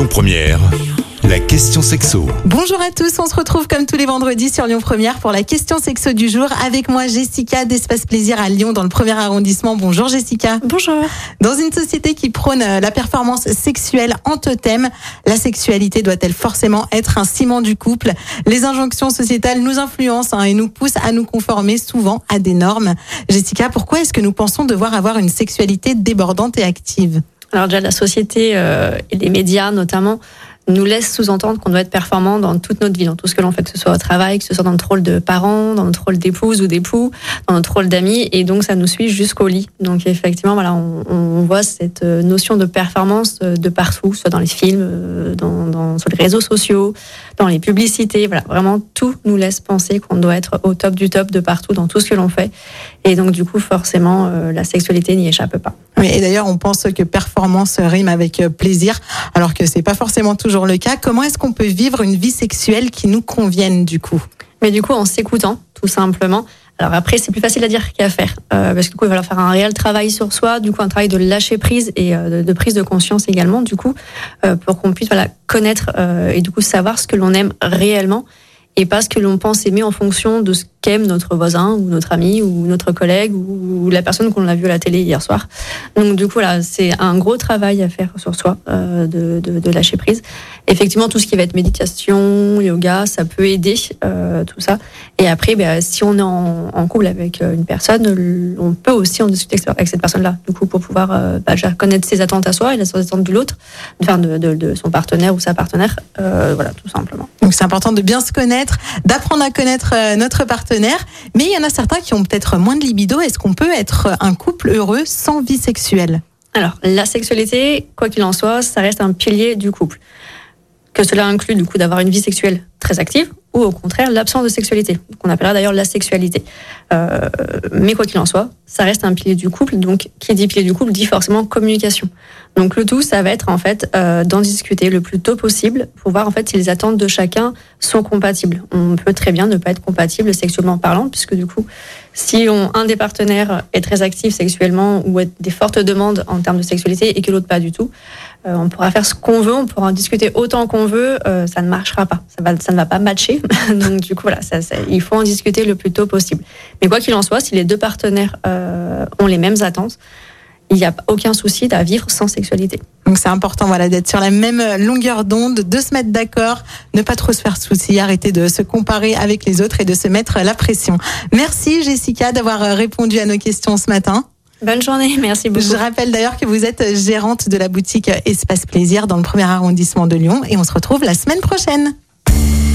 Lyon Première, la question sexo. Bonjour à tous, on se retrouve comme tous les vendredis sur Lyon Première pour la question sexo du jour avec moi Jessica d'Espace Plaisir à Lyon dans le premier arrondissement. Bonjour Jessica. Bonjour. Dans une société qui prône euh, la performance sexuelle en totem, la sexualité doit-elle forcément être un ciment du couple? Les injonctions sociétales nous influencent hein, et nous poussent à nous conformer souvent à des normes. Jessica, pourquoi est-ce que nous pensons devoir avoir une sexualité débordante et active? Alors déjà, la société euh, et les médias notamment nous laisse sous-entendre qu'on doit être performant dans toute notre vie, dans tout ce que l'on fait, que ce soit au travail, que ce soit dans notre rôle de parent, dans notre rôle d'épouse ou d'époux, dans notre rôle d'amis, et donc ça nous suit jusqu'au lit. Donc effectivement, voilà, on, on, voit cette euh, notion de performance euh, de partout, soit dans les films, euh, sur les réseaux sociaux, dans les publicités, voilà, vraiment tout nous laisse penser qu'on doit être au top du top de partout dans tout ce que l'on fait, et donc du coup forcément la sexualité n'y échappe pas. Oui, et d'ailleurs on pense que performance rime avec plaisir, alors que c'est pas forcément toujours le cas. Comment est-ce qu'on peut vivre une vie sexuelle qui nous convienne du coup? Mais du coup, en s'écoutant, tout simplement. Alors après, c'est plus facile à dire qu'à faire, euh, parce que du coup, il va falloir faire un réel travail sur soi, du coup, un travail de lâcher prise et euh, de, prise de conscience également, du coup, euh, pour qu'on puisse voilà connaître euh, et du coup savoir ce que l'on aime réellement et pas ce que l'on pense aimer en fonction de ce qu'aime notre voisin ou notre ami ou notre collègue ou la personne qu'on a vue à la télé hier soir. Donc du coup là, c'est un gros travail à faire sur soi euh, de, lâcher prise. Effectivement, tout ce qui va être méditation, yoga, ça peut aider euh, tout ça. Et après, ben, si on est en, couple avec euh, une personne, on peut aussi en discuter avec cette personne-là, du coup, pour pouvoir bah, connaître ses attentes à soi et les attentes de l'autre, enfin de, de, son partenaire ou sa partenaire, voilà, tout simplement. Donc c'est important de bien se connaître, d'apprendre à connaître euh, notre partenaire mais il y en a certains qui ont peut-être moins de libido. Est-ce qu'on peut être un couple heureux sans vie sexuelle? Alors, la sexualité, quoi qu'il en soit, ça reste un pilier du couple. Que cela inclut du coup d'avoir une vie sexuelle très active ou au contraire l'absence de sexualité, qu'on appellera d'ailleurs la sexualité. Euh, mais quoi qu'il en soit, ça reste un pilier du couple, donc qui dit pilier du couple dit forcément communication. Donc le tout, ça va être en fait euh, d'en discuter le plus tôt possible pour voir en fait si les attentes de chacun sont compatibles. On peut très bien ne pas être compatible sexuellement parlant, puisque du coup, si on, un des partenaires est très actif sexuellement ou a des fortes demandes en termes de sexualité et que l'autre pas du tout, euh, on pourra faire ce qu'on veut, on pourra en discuter autant qu'on veut, euh, ça ne marchera pas, ça, va, ça ne va pas matcher. Donc du coup, voilà, ça, ça, il faut en discuter le plus tôt possible. Mais quoi qu'il en soit, si les deux partenaires euh, ont les mêmes attentes, il n'y a aucun souci à vivre sans sexualité. Donc c'est important voilà d'être sur la même longueur d'onde, de se mettre d'accord, ne pas trop se faire souci, arrêter de se comparer avec les autres et de se mettre la pression. Merci Jessica d'avoir répondu à nos questions ce matin. Bonne journée, merci beaucoup. Je rappelle d'ailleurs que vous êtes gérante de la boutique Espace Plaisir dans le premier arrondissement de Lyon et on se retrouve la semaine prochaine.